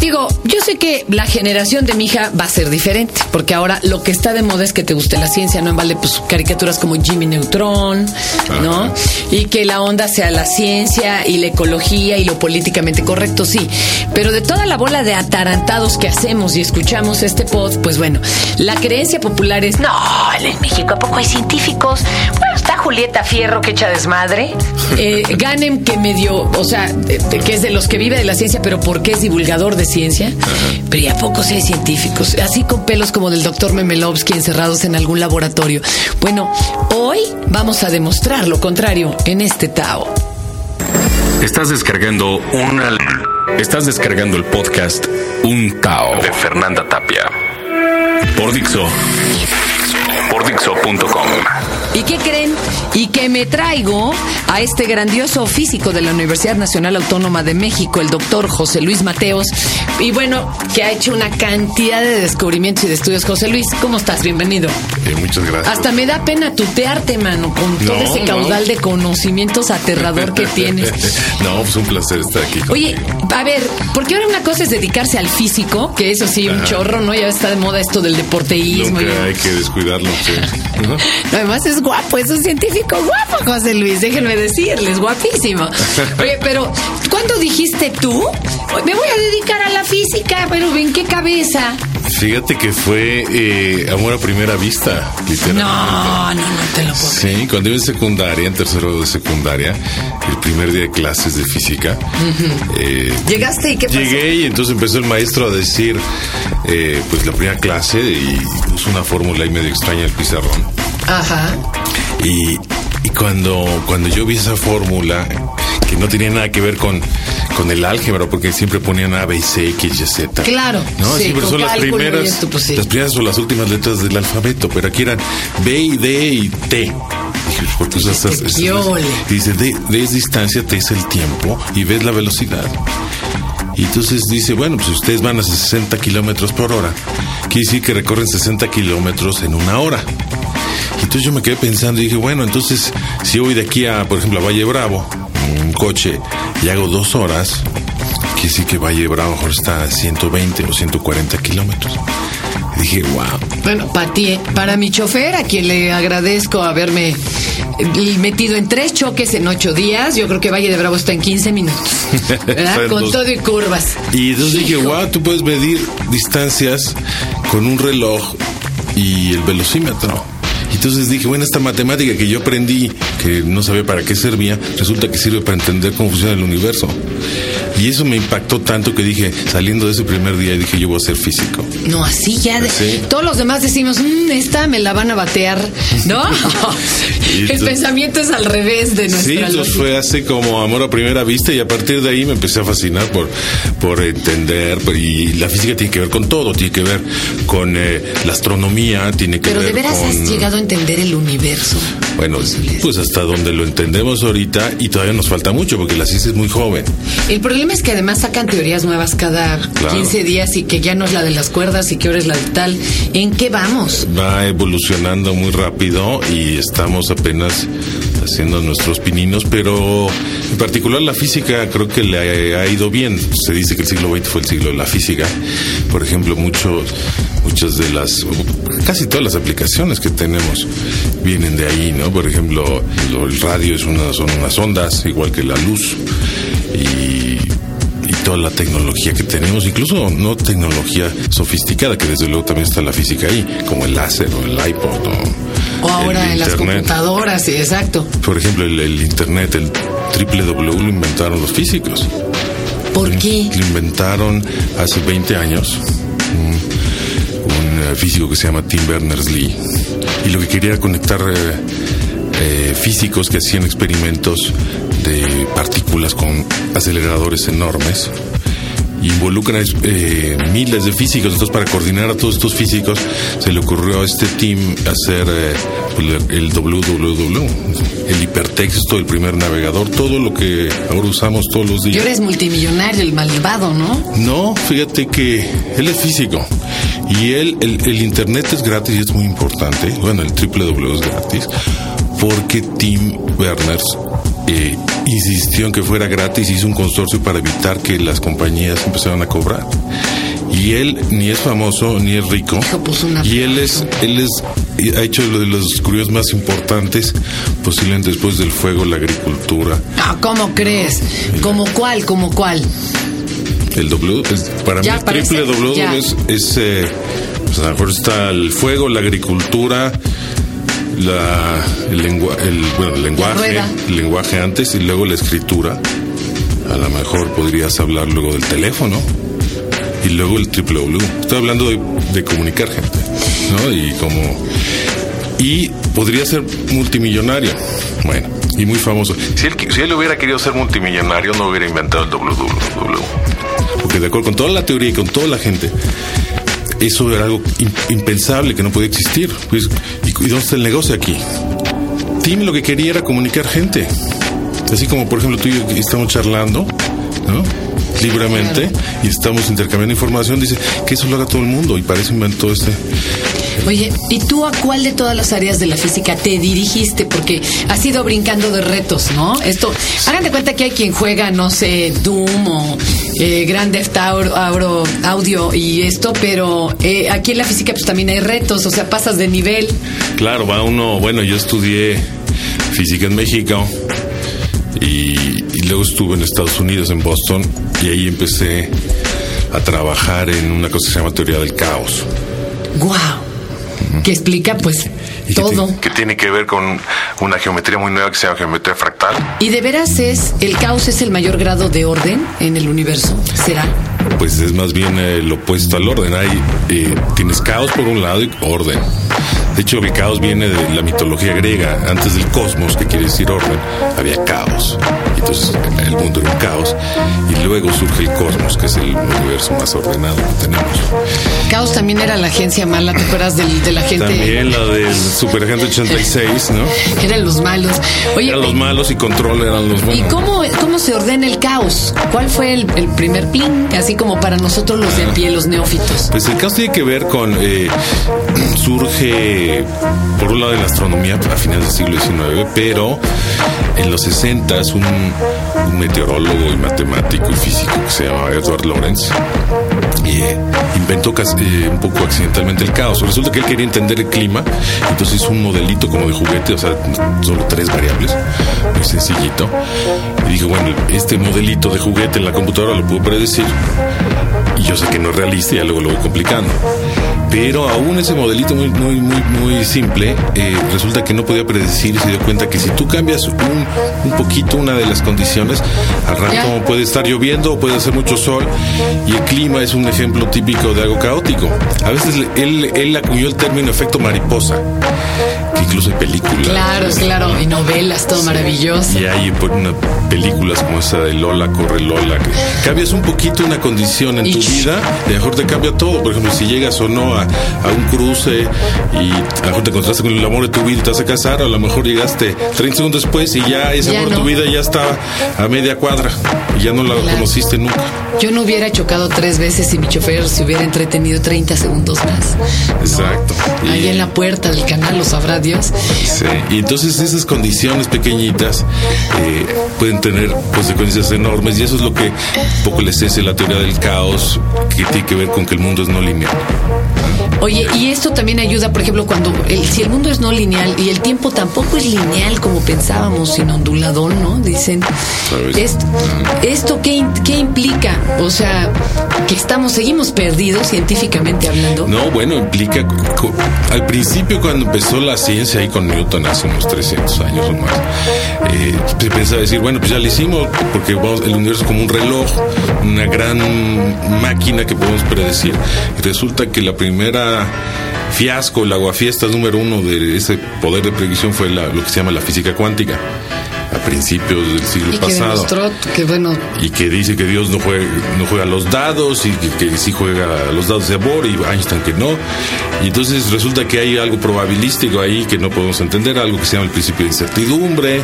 Digo, yo sé que la generación de mi hija va a ser diferente, porque ahora lo que está de moda es que te guste la ciencia, no en vale pues caricaturas como Jimmy Neutron, ¿no? Y que la onda sea la ciencia y la ecología y lo políticamente correcto, sí. Pero de toda la bola de atarantados que hacemos y escuchamos este pod, pues bueno, la creencia popular es, no, en México ¿a poco hay científicos? Bueno, está Julieta Fierro que echa desmadre. Eh, Ganem que medio, o sea, que es de los que vive de la ciencia, pero porque es divulgador de ciencia. Pero ¿y a poco sí hay científicos? Así con pelos como del doctor Memelovsky encerrados en algún laboratorio. Bueno, hoy vamos a demostrar lo contrario en este Tao. Estás descargando una... Estás descargando el podcast Un Tao de Fernanda Tapia. Por Dixo. Por Dixo.com. ¿Y qué creen? Y que me traigo a este grandioso físico de la Universidad Nacional Autónoma de México, el doctor José Luis Mateos. Y bueno, que ha hecho una cantidad de descubrimientos y de estudios. José Luis, ¿cómo estás? Bienvenido. Eh, muchas gracias. Hasta me da pena tutearte, mano, con todo ese no. caudal de conocimientos aterrador que tienes. no, pues un placer estar aquí. con- Oye, a ver, porque ahora una cosa es dedicarse al físico, que eso sí, un chorro, ¿no? Ya está de moda esto del deporteísmo. Nunca y- hay que descuidarlo. sí. Ajá. Además es guapo, es un científico guapo, José Luis, déjenme decirles, guapísimo. Oye, pero ¿cuándo dijiste tú? Me voy a dedicar a la física, pero ¿en qué cabeza? Fíjate que fue eh, amor a primera vista, literalmente. No, no, no te lo puedo creer. Sí, cuando iba en secundaria, en tercero de secundaria, el primer día de clases de física, eh, ¿Llegaste y qué pasó? llegué y entonces empezó el maestro a decir, eh, pues la primera clase y puso una fórmula ahí medio extraña el pizarrón. Ajá. Y, y cuando, cuando yo vi esa fórmula, que no tenía nada que ver con, con el álgebra, porque siempre ponían A, B, C, X, Y, Z. Claro, ¿no? sí, Siempre son las primeras, esto, pues, sí. las primeras o las últimas letras del alfabeto, pero aquí eran B y D y T. Dije, ¿por qué usas esas- esas-. Dice, D, D es distancia, T es el tiempo y B es la velocidad. Y entonces dice, bueno, pues ustedes van a 60 kilómetros por hora. Quiere decir que recorren 60 kilómetros en una hora. Y entonces yo me quedé pensando y dije, bueno, entonces si voy de aquí a, por ejemplo, a Valle Bravo, coche, y hago dos horas, quiere decir que Valle Bravo mejor está a 120 o 140 kilómetros. Dije, wow. Bueno, para ti, para mi chofer, a quien le agradezco haberme eh, metido en tres choques en ocho días, yo creo que Valle de Bravo está en 15 minutos. ¿Verdad? Con todo y curvas. Y entonces dije, wow, tú puedes medir distancias con un reloj y el velocímetro. Entonces dije, bueno, esta matemática que yo aprendí, que no sabía para qué servía, resulta que sirve para entender cómo funciona el universo. Y eso me impactó tanto que dije, saliendo de ese primer día, dije, yo voy a ser físico. No, así ya. de- Sí. Todos los demás decimos, "Mm, esta me la van a batear. ¿No? El entonces- pensamiento es al revés de nuestra Sí, entonces lógica. fue así como amor a primera vista y a partir de ahí me empecé a fascinar por, por entender y la física tiene que ver con todo, tiene que ver con eh, la astronomía, tiene que Pero ver de veras has llegado a entender el universo. Bueno, pues hasta donde lo entendemos ahorita y todavía nos falta mucho porque la ciencia es muy joven. El problema es que además sacan teorías nuevas cada Claro. 15 días y que ya no es la de las cuerdas y que ahora es la de tal. ¿En qué vamos? Va evolucionando muy rápido y estamos apenas haciendo nuestros pininos, pero en particular la física creo que le ha, ido bien. Se dice que el siglo XX fue el siglo de la física. Por ejemplo, muchos, muchas de las, casi todas las aplicaciones que tenemos vienen de ahí, ¿no? Por ejemplo, lo- el radio es una, son unas ondas, igual que la luz. Y y toda la tecnología que tenemos, incluso no tecnología sofisticada, que desde luego también está la física ahí, como el láser o el iPod o, O ahora el en las computadoras, sí, exacto. Por ejemplo, el, el Internet, el www lo inventaron los físicos. ¿Por qué? Lo inventaron hace 20 años un, eh, físico que se llama Tim Berners-Lee. Y lo que quería era conectar eh, eh, físicos que hacían experimentos de partículas con aceleradores enormes involucran eh, miles de físicos. Entonces, para coordinar a todos estos físicos, se le ocurrió a este team hacer eh, el, www, el hipertexto, el primer navegador, todo lo que ahora usamos todos los días. ahora es multimillonario, el malvado, ¿no? No, fíjate que él es físico y él, el, el internet es gratis y es muy importante. Bueno, el www es gratis porque Tim Berners eh, insistió en que fuera gratis, hizo un consorcio para evitar que las compañías empezaran a cobrar. Y él ni es famoso ni es rico. Y él es, él es, ha hecho lo de los descubrimientos más importantes, posiblemente después del fuego, la agricultura. Ah, ¿cómo crees? ¿Cómo cuál? ¿Cómo cuál? El W, para Ya mí triple W ya. es, es, eh, pues a lo mejor está el fuego, la agricultura, la, el, lengua- el, bueno, el lenguaje, el lenguaje antes y luego la escritura. A lo mejor podrías hablar luego del teléfono y luego el triple W. Estoy hablando de, de comunicar gente, ¿no? Y como y podría ser multimillonario. Bueno, y muy famoso. Si él, si él hubiera querido ser multimillonario, no hubiera inventado el WWW. Porque de acuerdo con toda la teoría y con toda la gente, eso era algo im- impensable que no podía existir. Pues, ¿y, dónde está el negocio aquí? Tim lo que quería era comunicar gente. Así como, por ejemplo, tú y yo estamos charlando, ¿no? Libremente y estamos intercambiando información, dice que eso lo haga todo el mundo y para eso inventó este. Oye, ¿y tú a cuál de todas las áreas de la física te dirigiste? Porque has ido brincando de retos, ¿no? Esto, hagan de cuenta que hay quien juega, no sé, Doom o eh, Grand Theft Auto- Audio y esto, pero eh, aquí en la física pues también hay retos, o sea, pasas de nivel. Claro, va uno, bueno, yo estudié física en México y, y luego estuve en Estados Unidos, en Boston, y ahí empecé a trabajar en una cosa que se llama teoría del caos. ¡Guau! Que explica pues Y todo. Que tiene que ver con una geometría muy nueva que se llama geometría fractal. ¿Y de veras es, el caos es el mayor grado de orden en el universo? ¿Será? Pues es más bien eh, lo opuesto al orden. Hay, eh, tienes caos por un lado y orden. De hecho, el caos viene de la mitología griega. Antes del cosmos, que quiere decir orden, había caos. Entonces el mundo era un caos. Y luego surge el cosmos, que es el universo más ordenado que tenemos. Caos también era la agencia mala, ¿te acuerdas del- de la gente? También la del Superagente 86, ¿no? Eran los malos. Oye, Eran los malos y control eran los ¿y buenos. cómo, cómo se ordena el caos? ¿Cuál fue el, el primer ping? Así como para nosotros los de a pie, los neófitos. Pues el caos tiene que ver con. eh, surge, por un lado, en la astronomía a finales del siglo XIX, pero en los 60 un, un meteorólogo y matemático y físico que se llama Edward Lorenz eh, inventó eh, un poco accidentalmente el caos. Resulta que él quería entender el clima, entonces hizo un modelito como de juguete, o sea, solo tres variables, muy sencillito. Y dijo, bueno, este modelito de juguete en la computadora lo puedo predecir. Y yo sé que no es realista, y ya luego lo voy complicando. Pero aún ese modelito muy, muy, muy, muy simple, eh, resulta que no podía predecir y se dio cuenta que si tú cambias un, un poquito una de las condiciones, al rato puede estar lloviendo o puede hacer mucho sol y el clima es un ejemplo típico de algo caótico. A veces él, él acuñó el término efecto mariposa, incluso hay películas. Claro, claro. Y novelas, todo maravilloso. Y hay una- películas como esa de Lola, corre Lola, que cambias un poquito una condición en tu vida, y a lo mejor te cambia todo. Por ejemplo, si llegas o no a, a un cruce y a lo mejor te encontraste con el amor de tu vida y te vas a casar, a lo mejor llegaste 30 segundos después y ya ese Ya amor de no. tu vida ya estaba a media cuadra y ya no la Claro. conociste nunca. Yo no hubiera chocado tres veces si mi chofer se hubiera entretenido 30 segundos más. Exacto. Ahí Y- en la puerta del canal, lo sabrá Dios. Sí, y entonces esas condiciones pequeñitas eh, pueden tener consecuencias enormes y eso es lo que poco les es la teoría del caos que tiene que ver con que el mundo es no lineal. Oye, y esto también ayuda, por ejemplo, cuando el, si el mundo es no lineal y el tiempo tampoco es lineal como pensábamos, sino ondulador, ¿no? Dicen. Esto, ¿esto qué, qué implica? O sea, que estamos, seguimos perdidos científicamente hablando. No, bueno, implica al principio cuando empezó la ciencia ahí con Newton hace unos 300 años o más, eh, se pensaba decir, bueno, pues ya lo hicimos porque vamos- el universo es como un reloj, una gran máquina que podemos predecir. Y resulta que la primera fiasco, el aguafiestas número uno de ese poder de predicción fue la- lo que se llama la física cuántica a principios del siglo Y que pasado demostró que, bueno, y que dice que Dios no juega, no juega los dados y que, que sí juega los dados de amor y Einstein que no. Y entonces resulta que hay algo probabilístico ahí que no podemos entender, algo que se llama el principio de incertidumbre,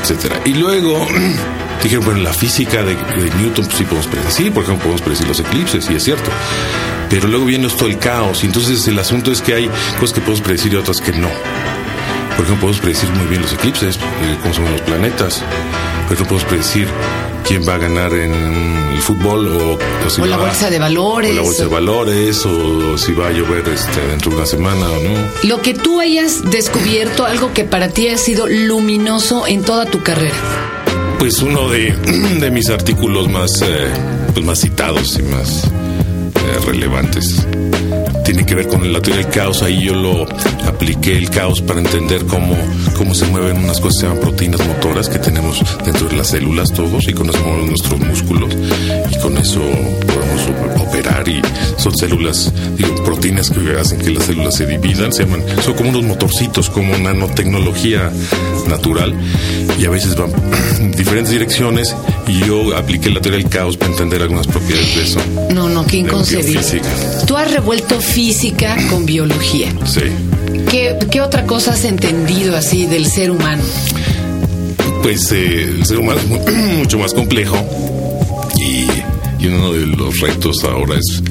etcétera. Y luego dijeron, bueno, la física de, de Newton pues sí podemos predecir, por ejemplo, podemos predecir los eclipses, y es cierto. Pero luego viene esto el caos, y entonces el asunto es que hay cosas que podemos predecir y otras que no. Por ejemplo, podemos predecir muy bien los eclipses, eh, cómo son los planetas. pero no podemos predecir quién va a ganar en el fútbol o, si o la bolsa de valores. O la bolsa de valores o, si va a llover este, dentro de una semana o no. Lo que tú hayas descubierto, algo que para ti ha sido luminoso en toda tu carrera. Pues uno de, de mis artículos más, eh, pues más citados y más relevantes tiene que ver con la teoría del caos. Ahí yo lo apliqué el caos para entender cómo, cómo se mueven unas cosas que se llaman proteínas motoras que tenemos dentro de las células todos y con eso movemos nuestros músculos y con eso podemos operar y son células, digo, proteínas que hacen que las células se dividan, se llaman, son como unos motorcitos, como nanotecnología natural y a veces van en diferentes direcciones y yo apliqué la teoría del caos para entender algunas propiedades de eso. No, no, qué inconcebible. Tú has revuelto física con biología. Sí. ¿Qué, otra cosa has entendido así del ser humano? Pues eh, el ser humano es mucho más complejo y, y uno de los retos ahora es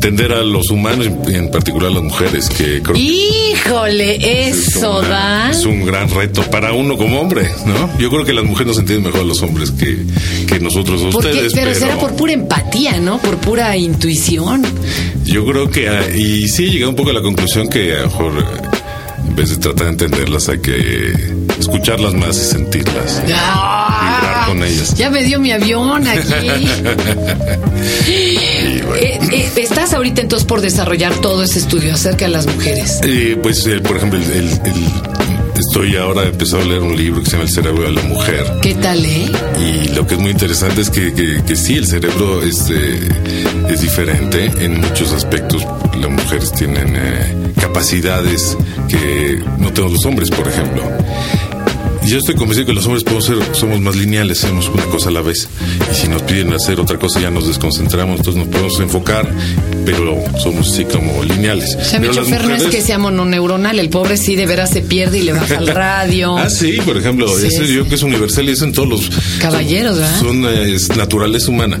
entender a los humanos, en particular a las mujeres, que creo Híjole, eso da. Es un gran reto para uno como hombre, ¿no? Yo creo que las mujeres nos entienden mejor a los hombres que, que nosotros a ustedes. Pero, será por pura empatía, ¿no? Por pura intuición. Yo creo que, ah, y sí he llegado un poco a la conclusión que a lo mejor eh, en vez de tratar de entenderlas hay que escucharlas más y sentirlas. Ah, con ellas. Ya me dio mi avión aquí. Eh, eh, estás ahorita entonces por desarrollar todo ese estudio acerca de las mujeres. Eh, pues, por ejemplo, estoy ahora empezando a leer un libro que se llama El cerebro de la mujer. ¿Qué tal, eh? Y lo que es muy interesante es que, que, sí, el cerebro es, es diferente en muchos aspectos. Las mujeres tienen capacidades que no tenemos los hombres, por ejemplo yo estoy convencido que los hombres podemos ser, somos más lineales, hacemos una cosa a la vez. Y si nos piden hacer otra cosa ya nos desconcentramos, entonces nos podemos enfocar, pero somos así como lineales. O sea, mi chofer no es que sea mononeuronal, el pobre sí de veras se pierde y le baja el radio. ah, sí, por ejemplo, ese yo que es universal y es en todos los... Caballeros, ¿verdad? Son, es naturaleza humana,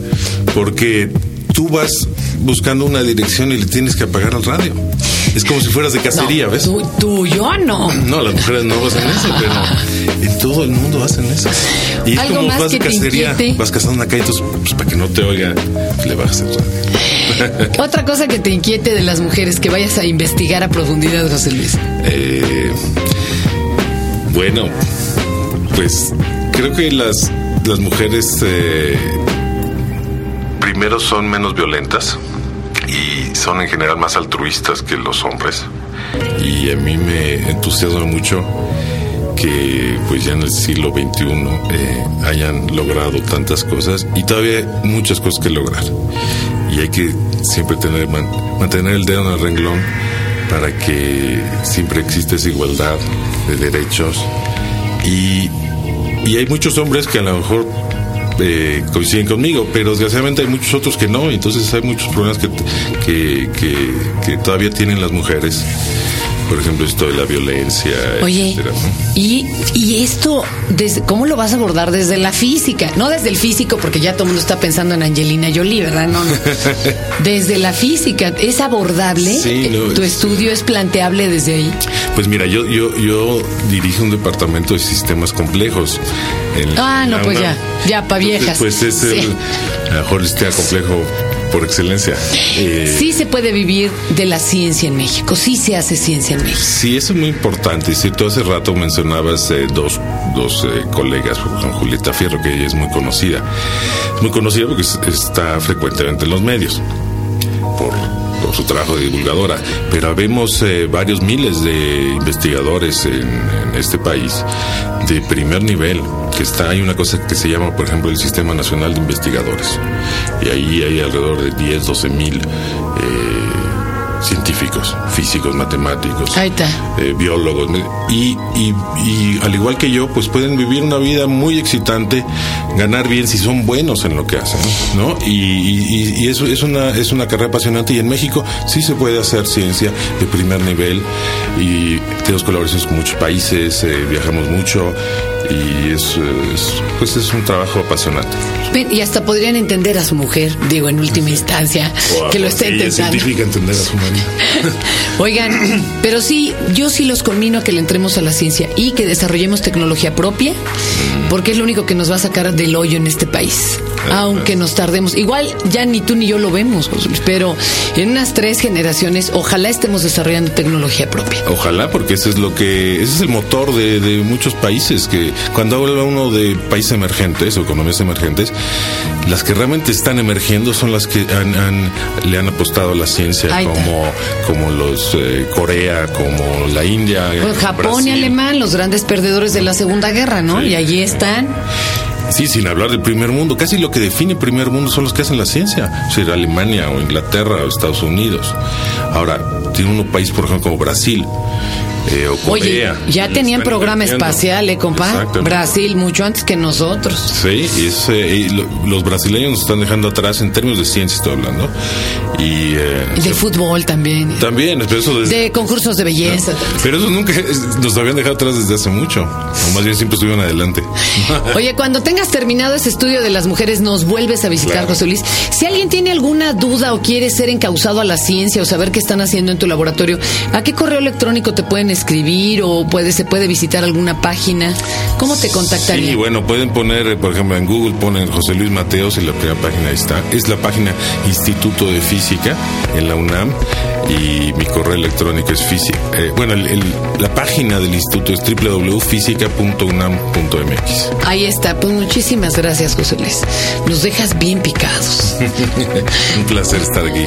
porque tú vas buscando una dirección y le tienes que apagar el radio. Es como si fueras de cacería, ¿ves? Tú, yo no. No, las mujeres no hacen eso, pero en todo el mundo hacen eso. Y es como vas de cacería, vas cazando una calle, entonces, pues, para que no te oiga, le bajas el radio. Otra cosa que te inquiete de las mujeres, que vayas a investigar a profundidad, José Luis. Eh, bueno, pues creo que las, las mujeres eh, primero son menos violentas y son en general más altruistas que los hombres. Y a mí me entusiasma mucho que pues ya en el siglo XXI eh, hayan logrado tantas cosas y todavía muchas cosas que lograr. Y hay que siempre tener, mantener el dedo en el renglón para que siempre exista esa igualdad de derechos. Y, y hay muchos hombres que a lo mejor eh, coinciden conmigo, pero desgraciadamente hay muchos otros que no, entonces hay muchos problemas que, que, que, todavía tienen las mujeres por ejemplo, esto de la violencia. Oye, y, y, esto, desde, ¿cómo lo vas a abordar desde la física? No desde el físico, porque ya todo el mundo está pensando en Angelina Jolie, ¿verdad? No, no. desde la física, ¿es abordable? ¿Tu estudio es planteable desde ahí? Pues mira, yo, yo, yo dirijo un departamento de sistemas complejos. ah, no, pues ya, ya, para viejas. Pues es el, mejor sistema complejo por excelencia. Eh, sí se puede vivir de la ciencia en México, sí se hace ciencia en México. Sí, eso es muy importante. Si tú hace rato mencionabas eh, dos, dos eh, colegas, con Julieta Fierro, que ella es muy conocida. muy conocida porque está frecuentemente en los medios por, su trabajo de divulgadora, pero vemos varios miles de investigadores en, en este país de primer nivel está, hay una cosa que se llama, por ejemplo, el Sistema Nacional de Investigadores. Y ahí hay alrededor de 10, 12 mil eh, científicos, físicos, matemáticos, eh, biólogos. Y, y, al igual que yo, pues pueden vivir una vida muy excitante, ganar bien si son buenos en lo que hacen, ¿no? Y, eso es una, es una carrera apasionante. Y en México sí se puede hacer ciencia de primer nivel. Y tenemos colaboraciones con muchos países, eh, viajamos mucho y es, pues es un trabajo apasionante. Y hasta podrían entender a su mujer, digo, en última instancia, que lo está intentando. significa entender a su marido. Oigan, pero sí, yo sí los conmino a que le entremos a la ciencia y que desarrollemos tecnología propia porque es lo único que nos va a sacar del hoyo en este país. Aunque nos tardemos. Igual ya ni tú ni yo lo vemos, pero en unas tres generaciones, ojalá estemos desarrollando tecnología propia. Ojalá, porque ese es lo que, ese es el motor de, de muchos países, que cuando habla uno de países emergentes o economías emergentes, las que realmente están emergiendo son las que han, han- le han apostado a la ciencia, está. como, como los eh, Corea, como la India. Pues Japón y. Alemán, los grandes perdedores de la Segunda Guerra, ¿no? Sí. Y allí Sí, sin hablar del primer mundo. Casi lo que define primer mundo son los que hacen la ciencia. O sea, Alemania o Inglaterra o Estados Unidos. Ahora, tiene uno país, por ejemplo, como Brasil. Eh, o Oye, ya tenían programa espacial, ¿eh, compa? Brasil, mucho antes que nosotros. Sí, y es, eh, y los brasileños nos están dejando atrás en términos de ciencia, estoy hablando. Y eh, De se- fútbol también. también, pero eso desde- De concursos de belleza. Pero eso nunca nos habían dejado atrás desde hace mucho. O más bien siempre estuvieron adelante. Oye, cuando tengas terminado ese estudio de las mujeres, nos vuelves a visitar, Claro. José Luis. Si alguien tiene alguna duda o quiere ser encausado a la ciencia o saber qué están haciendo en tu laboratorio, ¿a qué correo electrónico te pueden escribir o puede, se puede visitar alguna página? ¿Cómo te contactarían? Sí, bueno, pueden poner, eh, por ejemplo, en Google ponen José Luis Mateos y la primera página ahí está. Es la página Instituto de Física en la UNAM y mi correo electrónico es física. eh, bueno, el- el- la página del instituto es www.física.unam.mx. Ahí está. Pues muchísimas gracias, José Luis. Nos dejas bien picados. Un placer estar aquí.